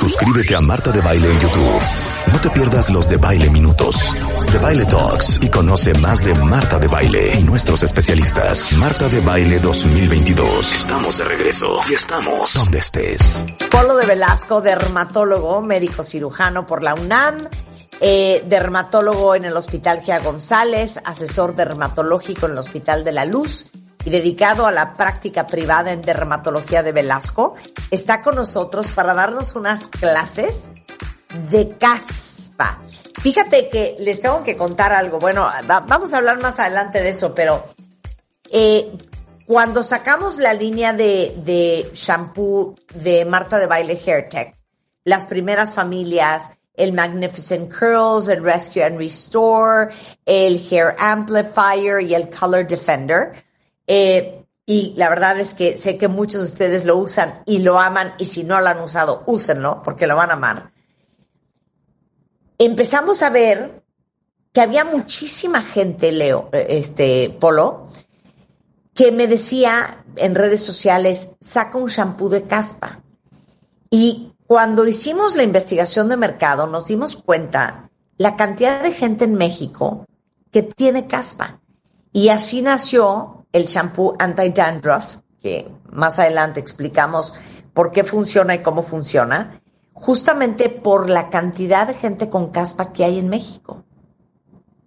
Suscríbete a Marta de Baile en YouTube. No te pierdas los de Baile Minutos, de Baile Talks y conoce más de Marta de Baile y nuestros especialistas. Marta de Baile 2022. Estamos de regreso y estamos donde estés. Polo de Velasco, dermatólogo, médico cirujano por la UNAM, eh, dermatólogo en el Hospital Gia González, asesor dermatológico en el Hospital de la Luz y dedicado a la práctica privada en dermatología de Velasco, está con nosotros para darnos unas clases de caspa. Fíjate que les tengo que contar algo. Bueno, vamos a hablar más adelante de eso, pero eh, cuando sacamos la línea de, de shampoo de Marta de Baile Hair Tech, las primeras familias, el Magnificent Curls, el Rescue and Restore, el Hair Amplifier y el Color Defender, eh, y la verdad es que sé que muchos de ustedes lo usan y lo aman y si no lo han usado, úsenlo porque lo van a amar. Empezamos a ver que había muchísima gente, Leo, este Polo, que me decía en redes sociales, saca un shampoo de caspa. Y cuando hicimos la investigación de mercado, nos dimos cuenta la cantidad de gente en México que tiene caspa. Y así nació el shampoo anti-dandruff, que más adelante explicamos por qué funciona y cómo funciona, justamente por la cantidad de gente con caspa que hay en México.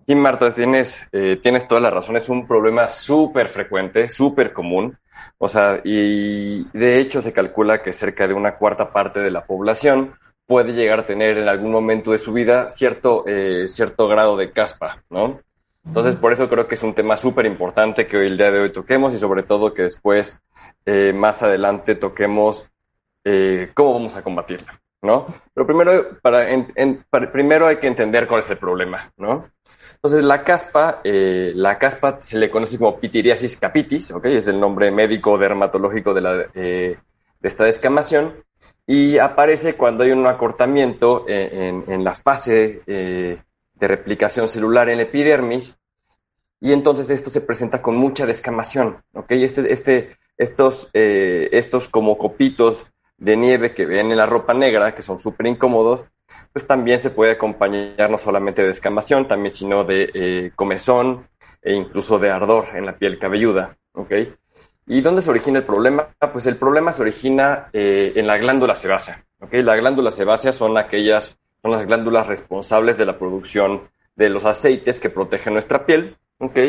Sí, Marta, tienes, eh, tienes toda la razón. Es un problema súper frecuente, súper común. O sea, y de hecho se calcula que cerca de una cuarta parte de la población puede llegar a tener en algún momento de su vida cierto, eh, cierto grado de caspa, ¿no? Entonces, por eso creo que es un tema súper importante que hoy el día de hoy toquemos y sobre todo que después, eh, más adelante, toquemos eh, cómo vamos a combatirlo, ¿no? Pero primero, para, primero hay que entender cuál es el problema, ¿no? Entonces, la caspa, eh, la caspa se le conoce como pitiriasis capitis, ¿ok? Es el nombre médico dermatológico de, la, de esta descamación y aparece cuando hay un acortamiento en, en la fase de replicación celular en la epidermis, y entonces esto se presenta con mucha descamación, ¿ok? Este, este, estos, eh, estos como copitos de nieve que ven en la ropa negra, que son súper incómodos, pues también se puede acompañar no solamente de descamación, también sino de eh, comezón e incluso de ardor en la piel cabelluda. ¿Y dónde se origina el problema? Pues el problema se origina eh, en la glándula sebácea, ¿ok? La glándula sebácea son aquellas son las glándulas responsables de la producción de los aceites que protegen nuestra piel, ¿ok?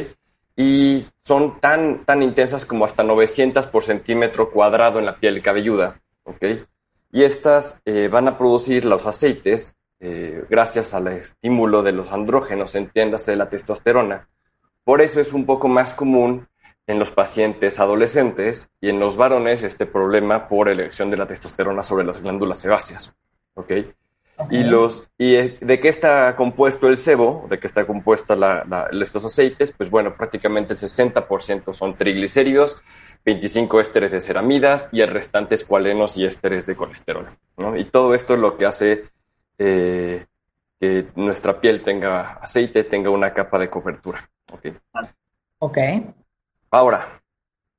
Y son tan, tan intensas como hasta 900 por centímetro cuadrado en la piel cabelluda, ¿ok? Y estas eh, van a producir los aceites eh, gracias al estímulo de los andrógenos, entiéndase de la testosterona. Por eso es un poco más común en los pacientes adolescentes y en los varones este problema por elección de la testosterona sobre las glándulas sebáceas. ¿ok? Y, los, y de qué está compuesto el sebo, de qué está compuesta la, estos aceites, pues bueno, prácticamente el 60% son triglicéridos, 25 ésteres de ceramidas y el restante es cualenos y ésteres de colesterol. ¿no? Y todo esto es lo que hace eh, que nuestra piel tenga aceite, tenga una capa de cobertura. Ok. Ok. Ahora,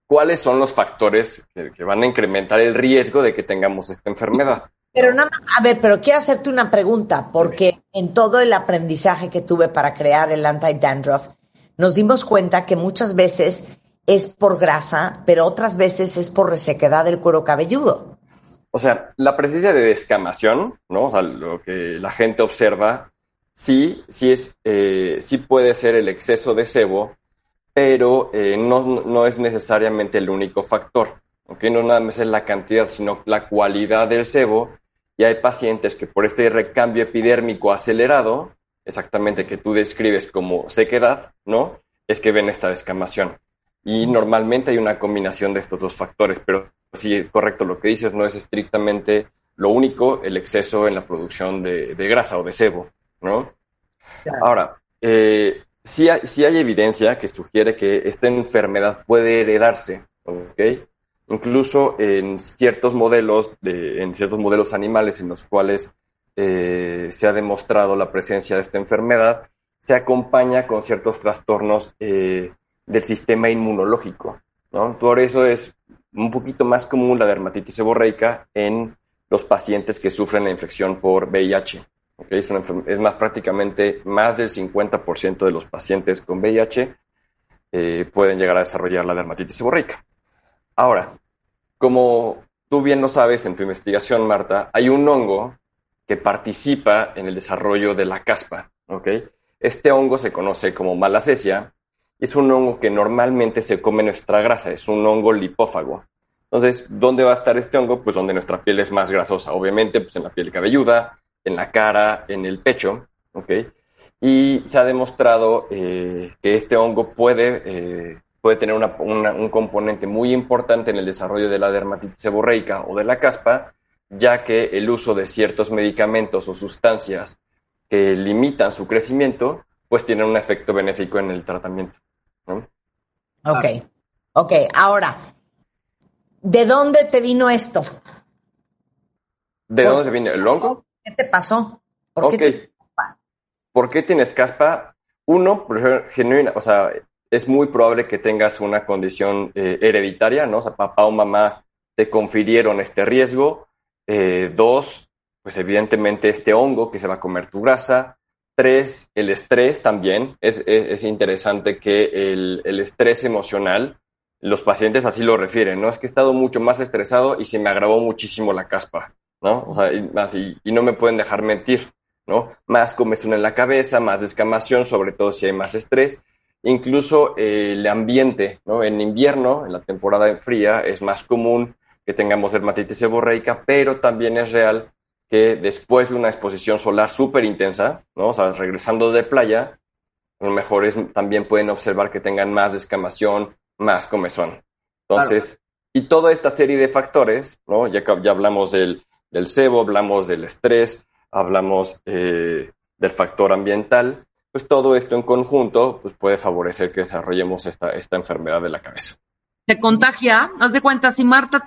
¿cuáles son los factores que van a incrementar el riesgo de que tengamos esta enfermedad? Pero nada más, a ver, pero quiero hacerte una pregunta, porque en todo el aprendizaje que tuve para crear el anti-dandruff, nos dimos cuenta que muchas veces es por grasa, pero otras veces es por resequedad del cuero cabelludo. O sea, la presencia de descamación, ¿no? O sea, lo que la gente observa, sí, sí es, eh, sí puede ser el exceso de sebo, pero eh, no, no, es necesariamente el único factor. ¿ok? No nada más es la cantidad, sino la cualidad del sebo y hay pacientes que por este recambio epidérmico acelerado, exactamente que tú describes como sequedad, ¿no? Es que ven esta descamación. Y normalmente hay una combinación de estos dos factores, pero sí, correcto, lo que dices no es estrictamente lo único, el exceso en la producción de, grasa o de sebo, ¿no? Ahora, eh, sí, hay, hay evidencia que sugiere que esta enfermedad puede heredarse, ¿ok? Incluso en ciertos modelos, de, en ciertos modelos animales en los cuales eh, se ha demostrado la presencia de esta enfermedad, se acompaña con ciertos trastornos eh, del sistema inmunológico. ¿no? Por eso es un poquito más común la dermatitis seborreica en los pacientes que sufren la infección por VIH. Es, más prácticamente más del 50% de los pacientes con VIH eh, pueden llegar a desarrollar la dermatitis seborreica. Ahora, como tú bien lo sabes en tu investigación, Marta, hay un hongo que participa en el desarrollo de la caspa. ¿okay? Este hongo se conoce como malacesia y es un hongo que normalmente se come nuestra grasa, es un hongo lipófago. Entonces, ¿dónde va a estar este hongo? Pues donde nuestra piel es más grasosa, obviamente, pues en la piel cabelluda, en la cara, en el pecho, ¿ok? Y se ha demostrado eh, que este hongo puede, eh, puede tener un componente muy importante en el desarrollo de la dermatitis seborreica o de la caspa, ya que el uso de ciertos medicamentos o sustancias que limitan su crecimiento, pues tienen un efecto benéfico en el tratamiento. ¿no? Ok, ok. Ahora, ¿de dónde te vino esto? ¿De dónde se vino el hongo? ¿Qué te pasó? ¿Por qué tienes caspa? ¿Por qué tienes caspa? Uno, genuina, o sea, es muy probable que tengas una condición eh, hereditaria, ¿no? O sea, papá o mamá te confirieron este riesgo. Eh, dos, pues evidentemente este hongo que se va a comer tu grasa. Tres, el estrés también. Es, es, interesante que el, el, estrés emocional, los pacientes así lo refieren, ¿no? Es que he estado mucho más estresado y se me agravó muchísimo la caspa, ¿no? O sea, y, y, no me pueden dejar mentir, ¿no? Más comezón en la cabeza, más descamación, sobre todo si hay más estrés. Incluso eh, el ambiente, ¿no? En invierno, en la temporada fría, es más común que tengamos dermatitis seborreica, pero también es real que después de una exposición solar súper intensa, ¿no? O sea, regresando de playa, a lo mejor también pueden observar que tengan más descamación, más comezón. Entonces, y toda esta serie de factores, ¿no? Ya, ya hablamos del, del sebo, hablamos del estrés, hablamos eh, del factor ambiental, pues todo esto en conjunto pues puede favorecer que desarrollemos esta, esta enfermedad de la cabeza. Se contagia, haz de cuenta, si Marta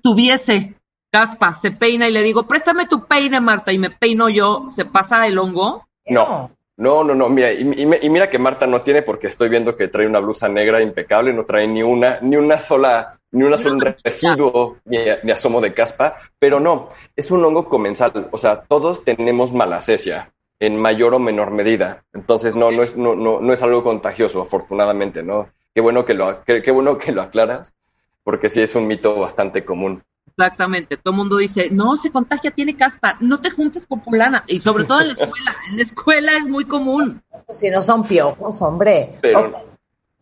tuviese caspa, se peina y le digo, préstame tu peine, Marta, y me peino yo, ¿se pasa el hongo? No. No, no, no, mira, y, mira que Marta no tiene porque estoy viendo que trae una blusa negra impecable, no trae ni una, ni una sola, ni una sola residuo, ni, asomo de caspa, pero no, es un hongo comensal, o sea, todos tenemos malacesia en mayor o menor medida, entonces no, no es, no, no, no es algo contagioso, afortunadamente, ¿no? Qué bueno que lo, qué, qué bueno que lo aclaras, porque sí es un mito bastante común. Exactamente, todo el mundo dice, no, se contagia, tiene caspa, no te juntes con fulana, y sobre todo en la escuela, en la escuela es muy común. Si no son piojos, hombre. Pero,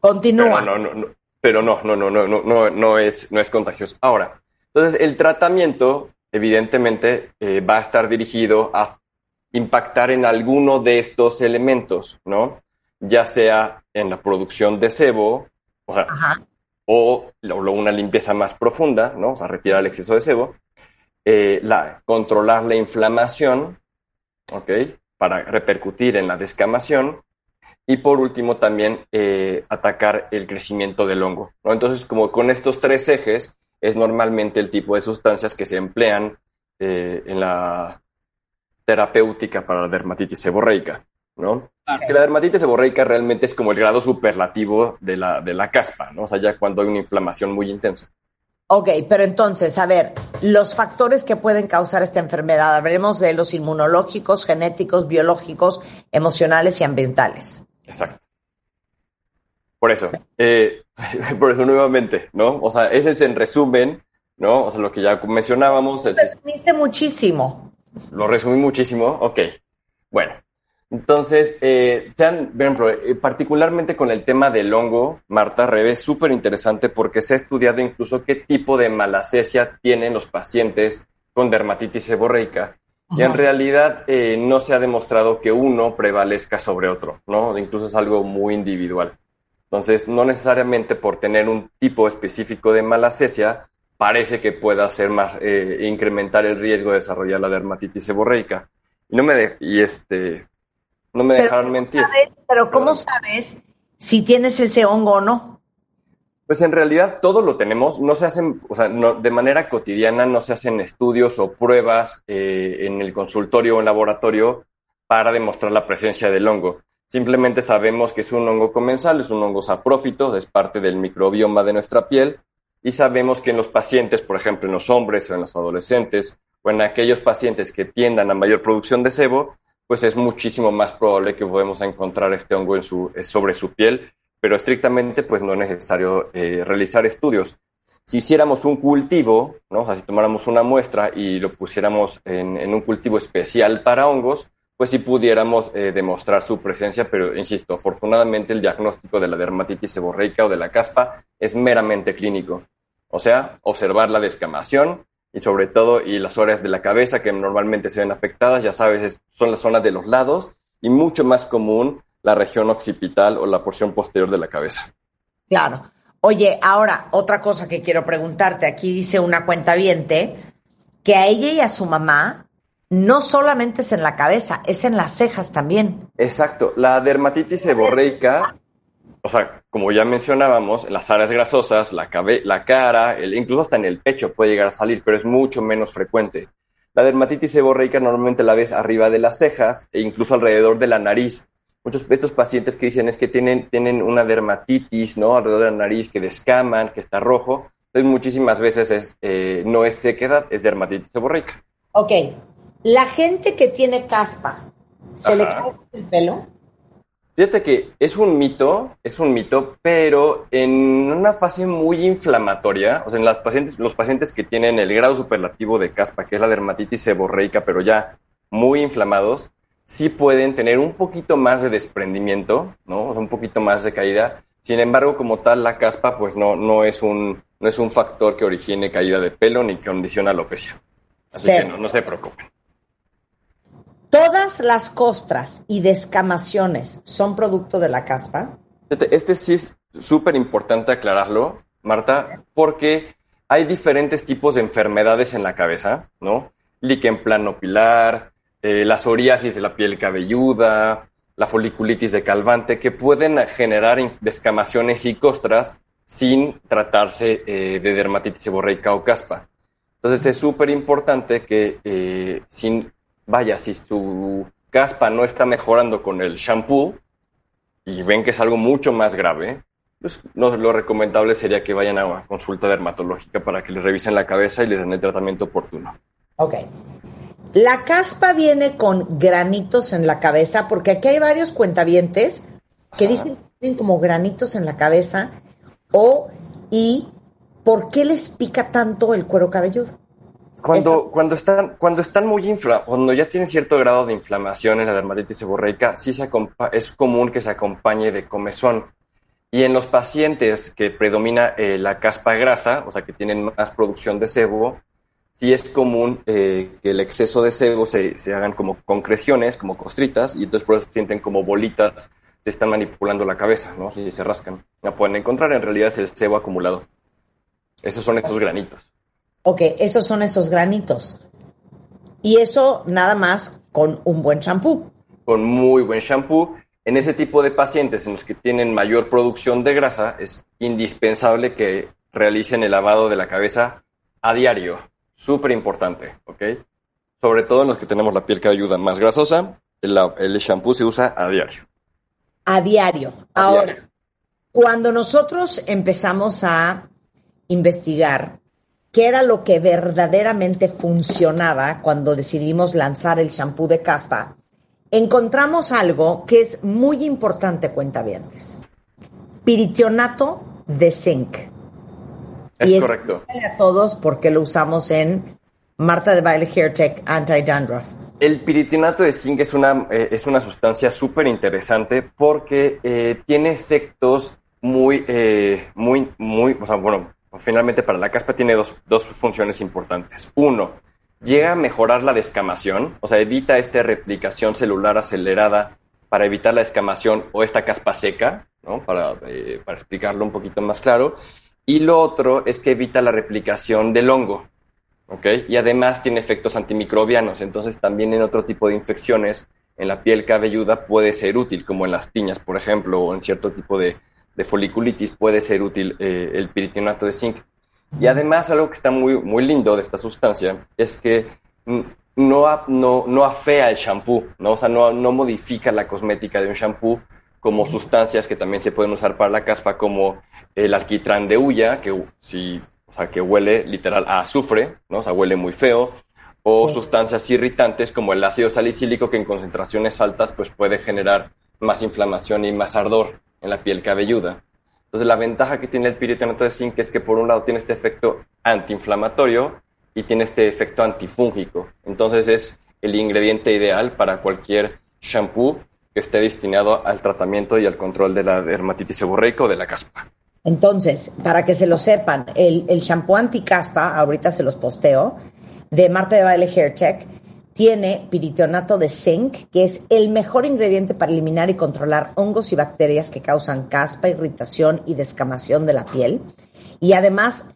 Continúa. Pero no, no, pero no, no, no, no, no, no, es, no es contagioso. Ahora, entonces el tratamiento, evidentemente, eh, va a estar dirigido a impactar en alguno de estos elementos, ¿no? Ya sea en la producción de sebo, o sea, o una limpieza más profunda, ¿no? O sea, retirar el exceso de sebo, eh, la, controlar la inflamación, ¿ok? Para repercutir en la descamación, y por último también eh, atacar el crecimiento del hongo, ¿no? Entonces, como con estos tres ejes, es normalmente el tipo de sustancias que se emplean eh, en la terapéutica para la dermatitis seborreica. ¿no? Que la dermatitis seborreica realmente es como el grado superlativo de la, de la caspa, ¿no? O sea, ya cuando hay una inflamación muy intensa. Ok, pero entonces, a ver, los factores que pueden causar esta enfermedad, hablaremos de los inmunológicos, genéticos, biológicos, emocionales y ambientales. Exacto. Por eso, eh, por eso nuevamente, ¿no? O sea, ese es en resumen, ¿no? O sea, lo que ya mencionábamos. Lo resumiste muchísimo. Lo resumí muchísimo, ok. Bueno, entonces, eh, sean, eh, particularmente con el tema del hongo, Marta, Rebe, es súper interesante porque se ha estudiado incluso qué tipo de malacesia tienen los pacientes con dermatitis seborreica. Y en realidad eh, no se ha demostrado que uno prevalezca sobre otro, ¿no? Incluso es algo muy individual. Entonces, no necesariamente por tener un tipo específico de malacesia parece que pueda hacer más, eh, incrementar el riesgo de desarrollar la dermatitis seborreica. Y no me, de, y este, no me dejaron mentir. Sabes, pero ¿cómo sabes si tienes ese hongo o no? Pues en realidad todo lo tenemos, no se hacen, o sea, no, de manera cotidiana no se hacen estudios o pruebas eh, en el consultorio o en laboratorio para demostrar la presencia del hongo. Simplemente sabemos que es un hongo comensal, es un hongo saprófito, es parte del microbioma de nuestra piel y sabemos que en los pacientes, por ejemplo, en los hombres o en los adolescentes o en aquellos pacientes que tiendan a mayor producción de sebo, pues es muchísimo más probable que podemos encontrar este hongo en su, sobre su piel pero estrictamente pues no es necesario eh, realizar estudios. Si hiciéramos un cultivo, ¿no? o si tomáramos una muestra y lo pusiéramos en, un cultivo especial para hongos, pues sí pudiéramos eh, demostrar su presencia, pero insisto, afortunadamente el diagnóstico de la dermatitis seborreica o de la caspa es meramente clínico. O sea, observar la descamación y sobre todo y las áreas de la cabeza que normalmente se ven afectadas, ya sabes, son las zonas de los lados y mucho más común la región occipital o la porción posterior de la cabeza. Claro. Oye, ahora, otra cosa que quiero preguntarte. Aquí dice una cuenta que a ella y a su mamá no solamente es en la cabeza, es en las cejas también. Exacto. La dermatitis seborreica, o sea, como ya mencionábamos, en las áreas grasosas, la, la cara, incluso hasta en el pecho puede llegar a salir, pero es mucho menos frecuente. La dermatitis seborreica normalmente la ves arriba de las cejas e incluso alrededor de la nariz muchos de estos pacientes que dicen es que tienen, tienen una dermatitis, ¿no? Alrededor de la nariz, que descaman, que está rojo. Entonces, muchísimas veces es, eh, no es sequedad, es dermatitis seborreica. Ok. La gente que tiene caspa, ¿se le cae el pelo? Fíjate que es un mito, es un mito, pero en una fase muy inflamatoria, o sea, en las pacientes, los pacientes que tienen el grado superlativo de caspa, que es la dermatitis seborreica, pero ya muy inflamados, sí pueden tener un poquito más de desprendimiento, ¿no? O sea, un poquito más de caída. Sin embargo, como tal, la caspa, pues no, no, es, un, no es un factor que origine caída de pelo ni que condiciona alopecia. Así que no, no se preocupen. ¿Todas las costras y descamaciones son producto de la caspa? Este sí es súper importante aclararlo, Marta, porque hay diferentes tipos de enfermedades en la cabeza, ¿no? Líquen planopilar, eh, la psoriasis de la piel cabelluda, la foliculitis de calvante, que pueden generar descamaciones y costras sin tratarse eh, de dermatitis seborreica o caspa. Entonces es súper importante que, eh, sin, vaya, si su caspa no está mejorando con el shampoo y ven que es algo mucho más grave, pues lo recomendable sería que vayan a una consulta dermatológica para que les revisen la cabeza y les den el tratamiento oportuno. Ok. La caspa viene con granitos en la cabeza, porque aquí hay varios cuentavientes que dicen que tienen como granitos en la cabeza. O, y, ¿por qué les pica tanto el cuero cabelludo? Cuando, cuando, están, cuando están muy inflamados, cuando ya tienen cierto grado de inflamación en la dermatitis seborreica, sí se es común que se acompañe de comezón. Y en los pacientes que predomina eh, la caspa grasa, o sea, que tienen más producción de sebo, sí es común eh, que el exceso de sebo se, se, hagan como concreciones, como costritas, y entonces por eso sienten como bolitas, se están manipulando la cabeza, ¿no? Si se rascan. La pueden encontrar, en realidad es el sebo acumulado. Esos son estos granitos. Ok, esos son esos granitos. Y eso nada más con un buen shampoo. Con muy buen shampoo. En ese tipo de pacientes en los que tienen mayor producción de grasa, es indispensable que realicen el lavado de la cabeza a diario súper importante, ¿ok? Sobre todo en los que tenemos la piel que ayuda más grasosa, el, el shampoo se usa a diario. A diario. Ahora, cuando nosotros empezamos a investigar qué era lo que verdaderamente funcionaba cuando decidimos lanzar el shampoo de caspa, encontramos algo que es muy importante, cuentavientes. Piritionato de zinc. Es correcto. a todos porque lo usamos en Marta de Baile Hair Tech Anti-Dandruff. El piritinato de zinc es una, eh, es una sustancia súper interesante porque eh, tiene efectos muy, eh, muy, muy, o sea, bueno, finalmente para la caspa tiene dos, dos funciones importantes. Uno, llega a mejorar la descamación, o sea, evita esta replicación celular acelerada para evitar la descamación o esta caspa seca, ¿no? Para, para explicarlo un poquito más claro Y lo otro es que evita la replicación del hongo. ¿ok? Y además tiene efectos antimicrobianos. Entonces también en otro tipo de infecciones en la piel cabelluda puede ser útil, como en las piñas, por ejemplo, o en cierto tipo de, foliculitis puede ser útil eh, el piritinato de zinc. Y además algo que está muy, muy lindo de esta sustancia es que no, no, no afea el shampoo, ¿no? O sea, no, no modifica la cosmética de un shampoo como sustancias que también se pueden usar para la caspa, como el alquitrán de hulla, que si, o sea, que huele literal a azufre, ¿no? O sea, huele muy feo, o sustancias irritantes como el ácido salicílico que en concentraciones altas pues puede generar más inflamación y más ardor en la piel cabelluda. Entonces la ventaja que tiene el piritanato de zinc es que por un lado tiene este efecto antiinflamatorio y tiene este efecto antifúngico. Entonces es el ingrediente ideal para cualquier shampoo que esté destinado al tratamiento y al control de la dermatitis seborreica o de la caspa. Entonces, para que se lo sepan, el, el shampoo anticaspa, ahorita se los posteo, de Marta de Baile Hair Check tiene piritonato de zinc, que es el mejor ingrediente para eliminar y controlar hongos y bacterias que causan caspa, irritación y descamación de la piel. Y además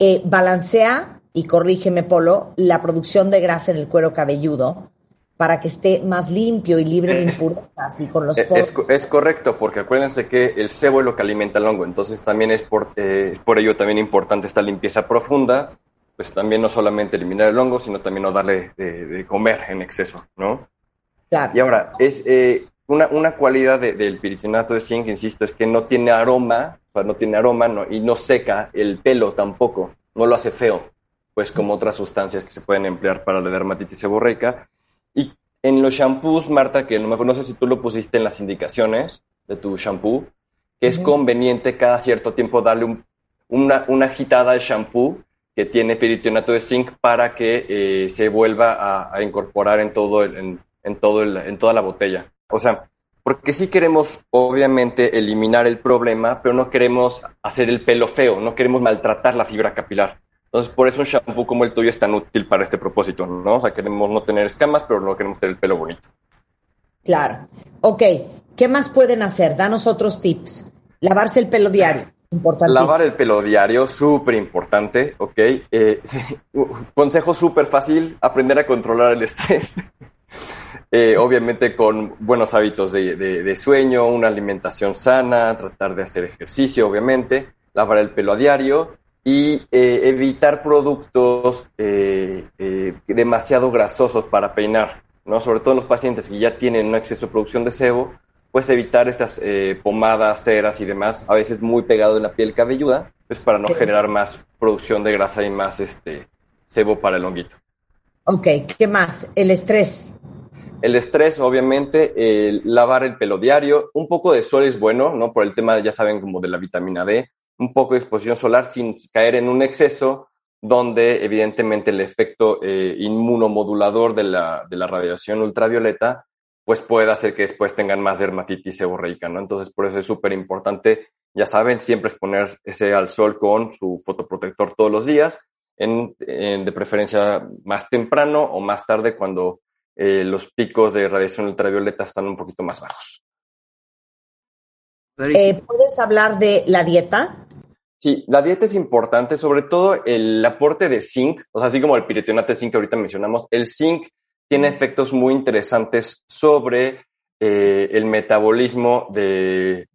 eh, balancea, y corrígeme Polo, la producción de grasa en el cuero cabelludo para que esté más limpio y libre de impurezas y con los es, es, correcto, porque acuérdense que el sebo es lo que alimenta el hongo, entonces también es por, eh, por ello también importante esta limpieza profunda pues también no solamente eliminar el hongo, sino también no darle de, comer en exceso, ¿no? Y ahora, es eh, una, una, cualidad del piritinato de zinc, insisto, es que no tiene aroma, o sea, no tiene aroma no, y no seca el pelo tampoco, no lo hace feo, pues como otras sustancias que se pueden emplear para la dermatitis seborreica. Y en los shampoos, Marta, que no, no sé si tú lo pusiste en las indicaciones de tu shampoo, que es conveniente cada cierto tiempo darle una, una agitada al shampoo que tiene peritonito de zinc para que eh, se vuelva a, incorporar en todo en, todo en toda la botella. O sea, porque sí queremos obviamente eliminar el problema, pero no queremos hacer el pelo feo, no queremos maltratar la fibra capilar. Entonces, por eso un shampoo como el tuyo es tan útil para este propósito, ¿no? O sea, queremos no tener escamas, pero no queremos tener el pelo bonito. Claro. Ok, ¿qué más pueden hacer? Danos otros tips. Lavarse el pelo diario. Lavar el pelo diario, súper importante, ¿ok? Eh, consejo súper fácil, aprender a controlar el estrés. Eh, obviamente con buenos hábitos de, sueño, una alimentación sana, tratar de hacer ejercicio, obviamente, lavar el pelo a diario y eh, evitar productos demasiado grasosos para peinar, ¿no? Sobre todo en los pacientes que ya tienen un exceso de producción de sebo, pues evitar estas eh, pomadas, ceras y demás, a veces muy pegado en la piel cabelluda, pues para no generar más producción de grasa y más este sebo para el honguito. Ok, ¿qué más? El estrés. El estrés, obviamente, el lavar el pelo diario, un poco de sol es bueno, ¿no? Por el tema, ya saben, como de la vitamina D, un poco de exposición solar sin caer en un exceso, donde evidentemente el efecto eh, inmunomodulador de la, de la radiación ultravioleta pues puede hacer que después tengan más dermatitis seborreica, ¿no? Entonces, por eso es súper importante, ya saben, siempre exponerse al sol con su fotoprotector todos los días, en, de preferencia más temprano o más tarde cuando eh, los picos de radiación ultravioleta están un poquito más bajos. Eh, ¿Puedes hablar de la dieta? Sí, la dieta es importante, sobre todo el aporte de zinc, o sea, así como el piretionato de zinc que ahorita mencionamos, el zinc tiene efectos muy interesantes sobre eh, el metabolismo de,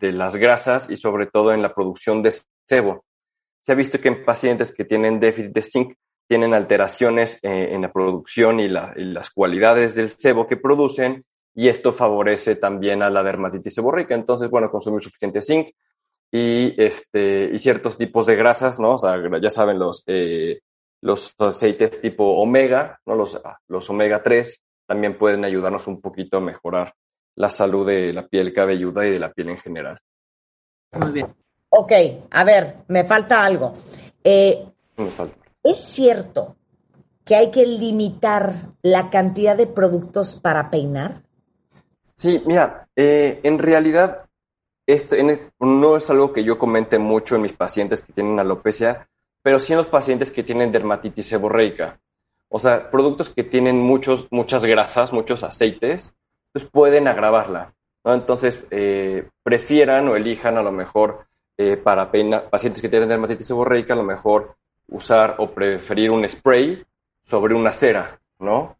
las grasas y sobre todo en la producción de sebo. Se ha visto que en pacientes que tienen déficit de zinc tienen alteraciones eh, en la producción y, las cualidades del sebo que producen y esto favorece también a la dermatitis seborreica. Entonces, bueno, consumir suficiente zinc y, este, y ciertos tipos de grasas, ¿no? O sea, ya saben, los eh, los aceites tipo omega, ¿no? los, ah, los omega 3, también pueden ayudarnos un poquito a mejorar la salud de la piel cabelluda y de la piel en general. Muy bien. Ok, a ver, me falta algo. Eh, ¿Es cierto que hay que limitar la cantidad de productos para peinar? Sí, mira, eh, en realidad esto no es algo que yo comente mucho en mis pacientes que tienen alopecia, pero sí en los pacientes que tienen dermatitis seborreica. O sea, productos que tienen muchos, muchas grasas, muchos aceites, pues pueden agravarla. ¿no? Entonces, eh, prefieran o elijan a lo mejor eh, para pacientes que tienen dermatitis seborreica, a lo mejor usar o preferir un spray sobre una cera, ¿no?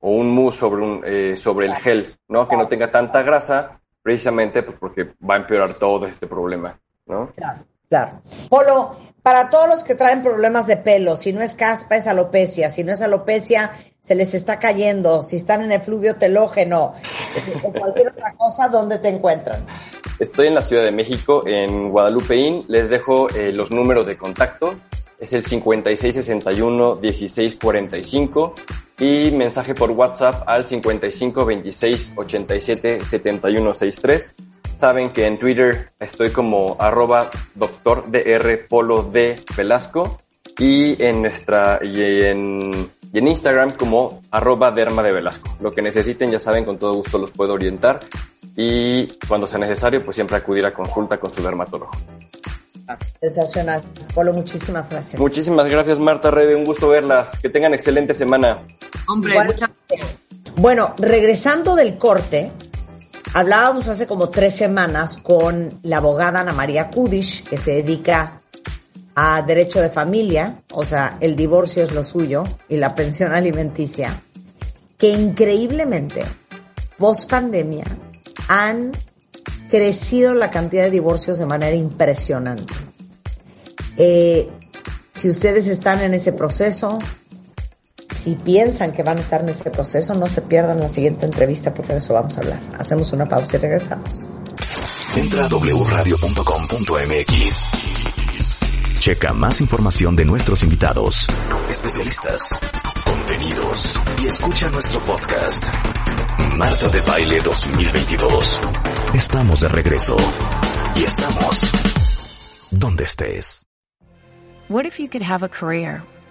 O un mousse sobre, un, eh, sobre el gel, ¿no? Que no tenga tanta grasa, precisamente pues, porque va a empeorar todo este problema, ¿no? Claro, claro. Polo, para todos los que traen problemas de pelo, si no es caspa, es alopecia, si no es alopecia, se les está cayendo, si están en el fluvio telógeno, o cualquier otra cosa, ¿dónde te encuentran? Estoy en la Ciudad de México, en Guadalupeín. Les dejo eh, los números de contacto. Es el 5661-1645 y mensaje por WhatsApp al 5526877163. Saben que en Twitter estoy como arroba doctor dr polo de Velasco y en nuestra y en, y en Instagram como arroba derma de Velasco. Lo que necesiten ya saben, con todo gusto los puedo orientar y cuando sea necesario, pues siempre acudir a consulta con su dermatólogo. Sensacional. Polo, muchísimas gracias. Muchísimas gracias, Marta Rebe. Un gusto verlas. Que tengan excelente semana. Hombre, muchas Bueno, regresando del corte, hablábamos hace como tres semanas con la abogada Ana María Kudish, que se dedica a derecho de familia, o sea, el divorcio es lo suyo y la pensión alimenticia, que increíblemente, post pandemia, han crecido la cantidad de divorcios de manera impresionante. Eh, si ustedes están en ese proceso, si piensan que van a estar en ese proceso, no se pierdan la siguiente entrevista porque de eso vamos a hablar. Hacemos una pausa y regresamos. Entra a wradio.com.mx. Checa más información de nuestros invitados, especialistas, contenidos y escucha nuestro podcast. Marta de Baile 2022. Estamos de regreso. Y estamos donde estés. What if you could have a career